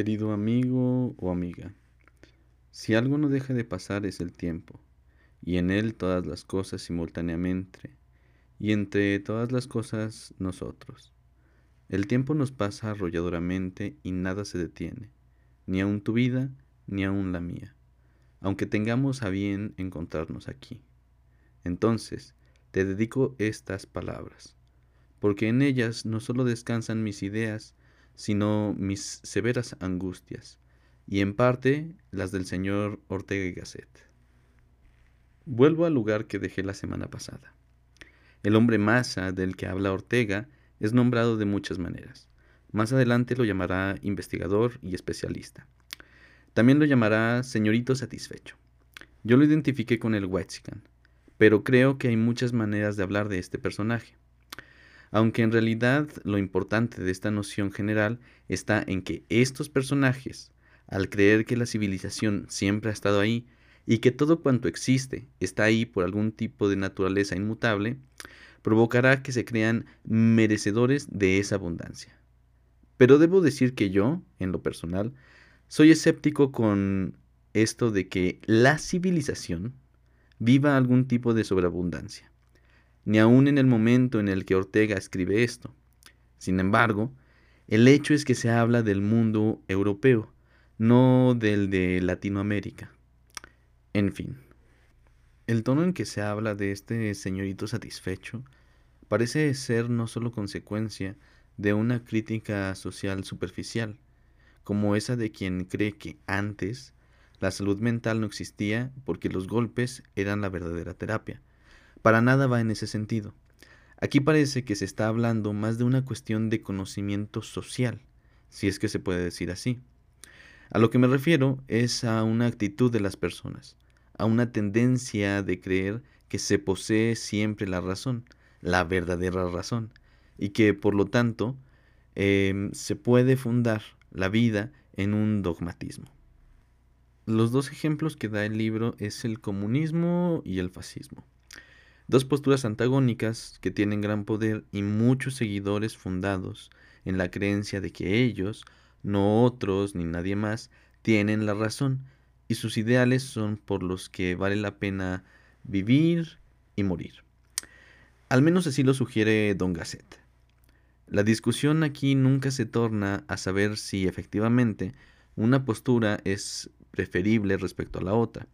Querido amigo o amiga, si algo no deja de pasar es el tiempo, y en él todas las cosas simultáneamente, y entre todas las cosas nosotros. El tiempo nos pasa arrolladoramente y nada se detiene, ni aun tu vida, ni aun la mía, aunque tengamos a bien encontrarnos aquí. Entonces, te dedico estas palabras, porque en ellas no solo descansan mis ideas, sino mis severas angustias, y en parte las del señor Ortega y Gasset. Vuelvo al lugar que dejé la semana pasada. El hombre masa del que habla Ortega es nombrado de muchas maneras. Más adelante lo llamará investigador y especialista. También lo llamará señorito satisfecho. Yo lo identifiqué con el Wexican, pero creo que hay muchas maneras de hablar de este personaje aunque en realidad lo importante de esta noción general está en que estos personajes, al creer que la civilización siempre ha estado ahí y que todo cuanto existe está ahí por algún tipo de naturaleza inmutable, provocará que se crean merecedores de esa abundancia. Pero debo decir que yo, en lo personal, soy escéptico con esto de que la civilización viva algún tipo de sobreabundancia ni aun en el momento en el que Ortega escribe esto. Sin embargo, el hecho es que se habla del mundo europeo, no del de Latinoamérica. En fin, el tono en que se habla de este señorito satisfecho parece ser no solo consecuencia de una crítica social superficial, como esa de quien cree que antes la salud mental no existía porque los golpes eran la verdadera terapia, para nada va en ese sentido. Aquí parece que se está hablando más de una cuestión de conocimiento social, si es que se puede decir así. A lo que me refiero es a una actitud de las personas, a una tendencia de creer que se posee siempre la razón, la verdadera razón, y que por lo tanto em, se puede fundar la vida en un dogmatismo. Los dos ejemplos que da el libro es el comunismo y el fascismo. Dos posturas antagónicas que tienen gran poder y muchos seguidores fundados en la creencia de que ellos, no otros ni nadie más, tienen la razón y sus ideales son por los que vale la pena vivir y morir. Al menos así lo sugiere Don Gasset. La discusión aquí nunca se torna a saber si efectivamente una postura es preferible respecto a la otra,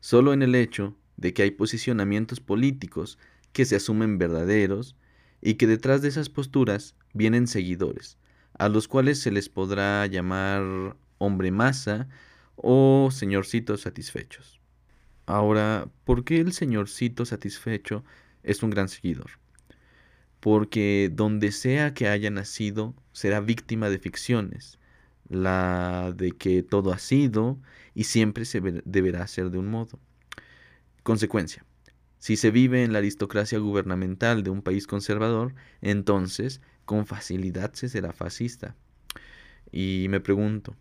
solo en el hecho de que hay posicionamientos políticos que se asumen verdaderos y que detrás de esas posturas vienen seguidores, a los cuales se les podrá llamar hombre masa o señorcito satisfechos. Ahora, ¿por qué el señorcito satisfecho es un gran seguidor? Porque donde sea que haya nacido, será víctima de ficciones, la de que todo ha sido y siempre se deberá ser de un modo. Consecuencia. Si se vive en la aristocracia gubernamental de un país conservador, entonces con facilidad se será fascista. Y me pregunto,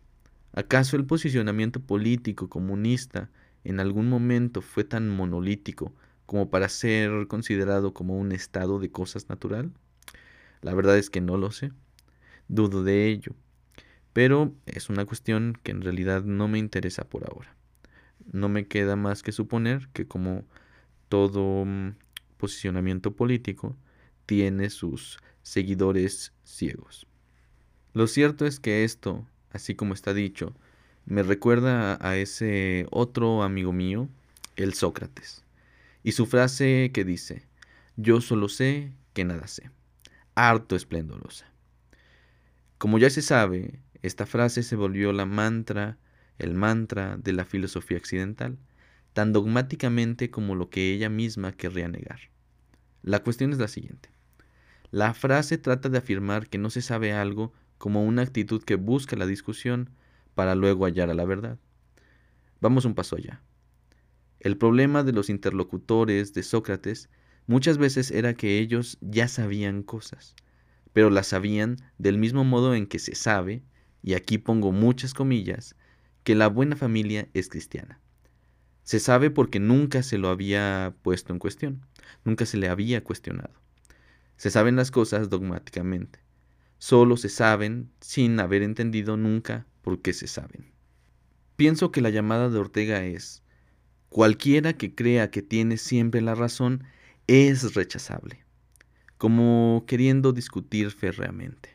¿acaso el posicionamiento político comunista en algún momento fue tan monolítico como para ser considerado como un estado de cosas natural? La verdad es que no lo sé. Dudo de ello. Pero es una cuestión que en realidad no me interesa por ahora no me queda más que suponer que como todo mm, posicionamiento político tiene sus seguidores ciegos. Lo cierto es que esto, así como está dicho, me recuerda a ese otro amigo mío, el Sócrates, y su frase que dice, yo solo sé que nada sé, harto esplendorosa. Como ya se sabe, esta frase se volvió la mantra el mantra de la filosofía occidental, tan dogmáticamente como lo que ella misma querría negar. La cuestión es la siguiente. La frase trata de afirmar que no se sabe algo como una actitud que busca la discusión para luego hallar a la verdad. Vamos un paso allá. El problema de los interlocutores de Sócrates muchas veces era que ellos ya sabían cosas, pero las sabían del mismo modo en que se sabe, y aquí pongo muchas comillas, que la buena familia es cristiana. Se sabe porque nunca se lo había puesto en cuestión, nunca se le había cuestionado. Se saben las cosas dogmáticamente, solo se saben sin haber entendido nunca porque se saben. Pienso que la llamada de Ortega es, cualquiera que crea que tiene siempre la razón es rechazable, como queriendo discutir férreamente.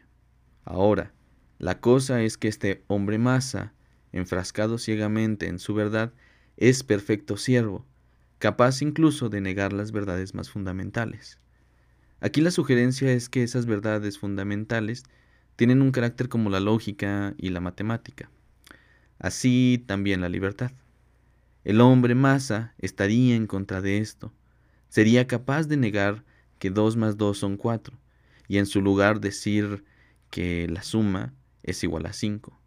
Ahora, la cosa es que este hombre masa, enfrascado ciegamente en su verdad, es perfecto siervo, capaz incluso de negar las verdades más fundamentales. Aquí la sugerencia es que esas verdades fundamentales tienen un carácter como la lógica y la matemática. Así también la libertad. El hombre masa estaría en contra de esto. Sería capaz de negar que 2 más 2 son 4 y en su lugar decir que la suma es igual a 5.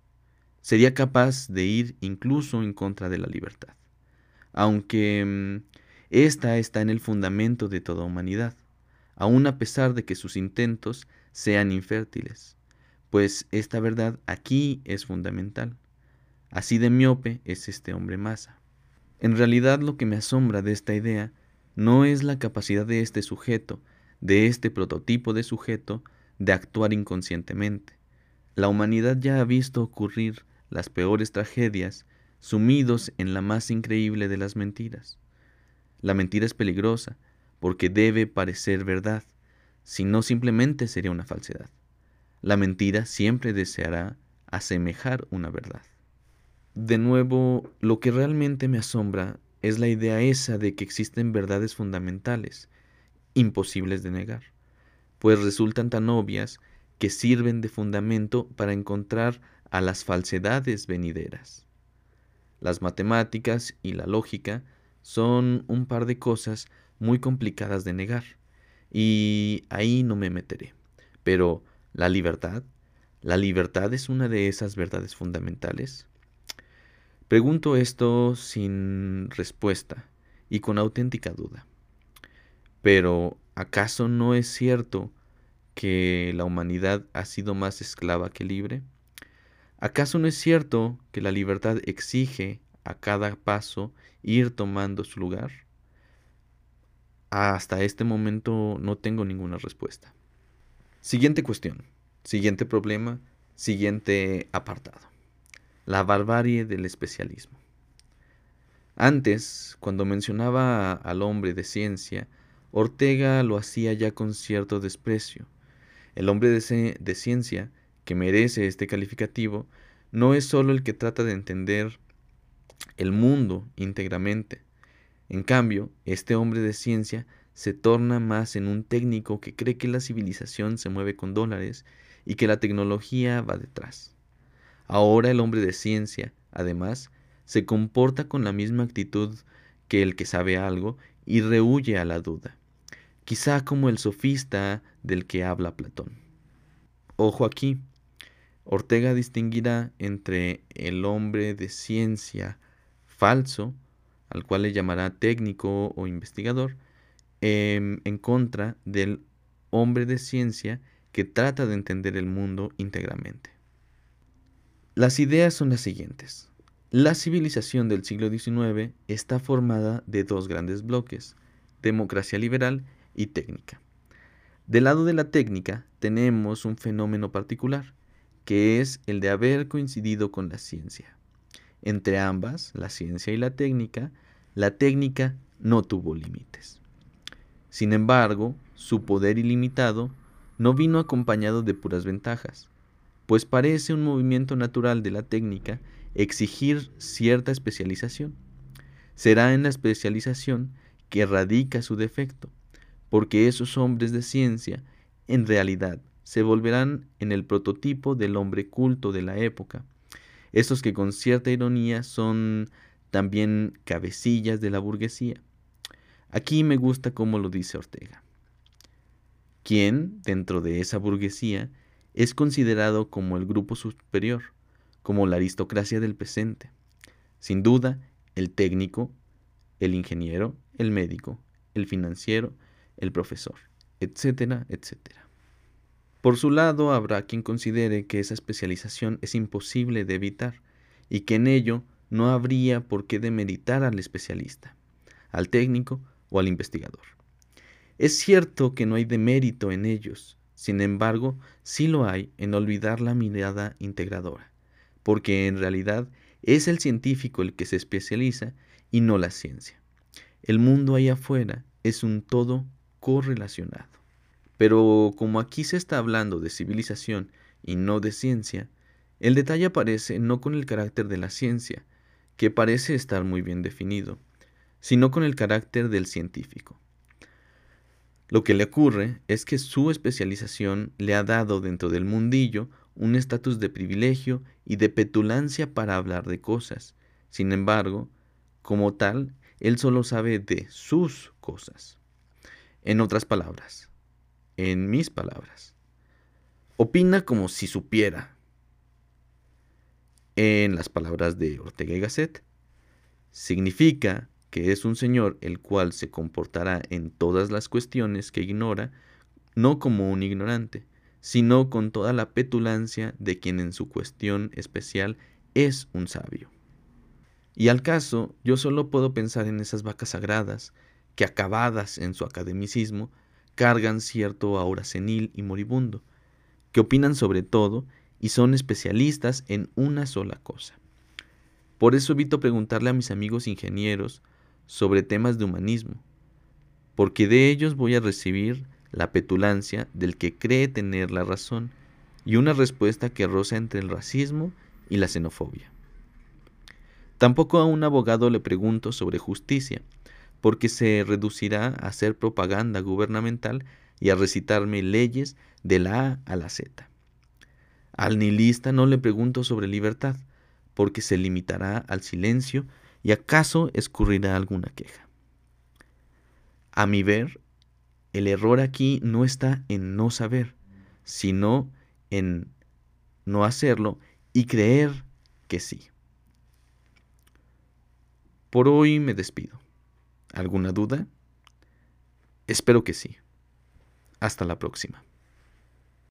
Sería capaz de ir incluso en contra de la libertad, aunque mm, esta está en el fundamento de toda humanidad, aun a pesar de que sus intentos sean infértiles, pues esta verdad aquí es fundamental. Así de miope es este hombre masa. En realidad lo que me asombra de esta idea no es la capacidad de este sujeto, de este prototipo de sujeto, de actuar inconscientemente. La humanidad ya ha visto ocurrir las peores tragedias sumidos en la más increíble de las mentiras. La mentira es peligrosa porque debe parecer verdad, si no simplemente sería una falsedad. La mentira siempre deseará asemejar una verdad. De nuevo, lo que realmente me asombra es la idea esa de que existen verdades fundamentales, imposibles de negar, pues resultan tan obvias que sirven de fundamento para encontrar a las falsedades venideras. Las matemáticas y la lógica son un par de cosas muy complicadas de negar, y ahí no me meteré. Pero la libertad, ¿la libertad es una de esas verdades fundamentales? Pregunto esto sin respuesta y con auténtica duda. Pero, ¿acaso no es cierto que la humanidad ha sido más esclava que libre? ¿Acaso no es cierto que la libertad exige a cada paso ir tomando su lugar? Hasta este momento no tengo ninguna respuesta. Siguiente cuestión, siguiente problema, siguiente apartado la barbarie del especialismo. Antes, cuando mencionaba al hombre de ciencia, Ortega lo hacía ya con cierto desprecio. El hombre de, de, ciencia, que merece este calificativo, no es sólo el que trata de entender el mundo íntegramente. En cambio, este hombre de ciencia se torna más en un técnico que cree que la civilización se mueve con dólares y que la tecnología va detrás. Ahora el hombre de ciencia, además, se comporta con la misma actitud que el que sabe algo y rehuye a la duda, quizá como el sofista del que habla Platón. Ojo aquí, Ortega distinguirá entre el hombre de ciencia falso, al cual le llamará técnico o investigador, em, en contra del hombre de ciencia que trata de entender el mundo íntegramente. Las ideas son las siguientes. La civilización del siglo XIX está formada de dos grandes bloques, democracia liberal y técnica. Del lado de la técnica tenemos un fenómeno particular, que es el de haber coincidido con la ciencia. Entre ambas, la ciencia y la técnica, la técnica no tuvo límites. Sin embargo, su poder ilimitado no vino acompañado de puras ventajas pues parece un movimiento natural de la técnica exigir cierta especialización. Será en la especialización que radica su defecto, porque esos hombres de ciencia, en realidad, se volverán en el prototipo del hombre culto de la época, esos que con cierta ironía son también cabecillas de la burguesía. Aquí me gusta cómo lo dice Ortega. ¿Quién, dentro de esa burguesía, es considerado como el grupo superior, como la aristocracia del presente. Sin duda, el técnico, el ingeniero, el médico, el financiero, el profesor, etcétera, etcétera. Por su lado, habrá quien considere que esa especialización es imposible de evitar y que en ello no habría por qué demeritar al especialista, al técnico o al investigador. Es cierto que no hay demérito en ellos, sin embargo, sí lo hay en olvidar la mirada integradora, porque en realidad es el científico el que se especializa y no la ciencia. El mundo ahí afuera es un todo correlacionado. Pero como aquí se está hablando de civilización y no de ciencia, el detalle aparece no con el carácter de la ciencia, que parece estar muy bien definido, sino con el carácter del científico. Lo que le ocurre es que su especialización le ha dado dentro del mundillo un estatus de privilegio y de petulancia para hablar de cosas. Sin embargo, como tal, él solo sabe de sus cosas. En otras palabras, en mis palabras, opina como si supiera. En las palabras de Ortega y Gasset, significa que es un señor el cual se comportará en todas las cuestiones que ignora, no como un ignorante, sino con toda la petulancia de quien en su cuestión especial es un sabio. Y al caso, yo solo puedo pensar en esas vacas sagradas, que acabadas en su academicismo, cargan cierto aura senil y moribundo, que opinan sobre todo y son especialistas en una sola cosa. Por eso evito preguntarle a mis amigos ingenieros sobre temas de humanismo, porque de ellos voy a recibir la petulancia del que cree tener la razón y una respuesta que roza entre el racismo y la xenofobia. Tampoco a un abogado le pregunto sobre justicia, porque se reducirá a hacer propaganda gubernamental y a recitarme leyes de la A a la Z. Al nihilista no le pregunto sobre libertad, porque se limitará al silencio y acaso escurrirá alguna queja. A mi ver, el error aquí no está en no saber, sino en no hacerlo y creer que sí. Por hoy me despido. ¿Alguna duda? Espero que sí. Hasta la próxima.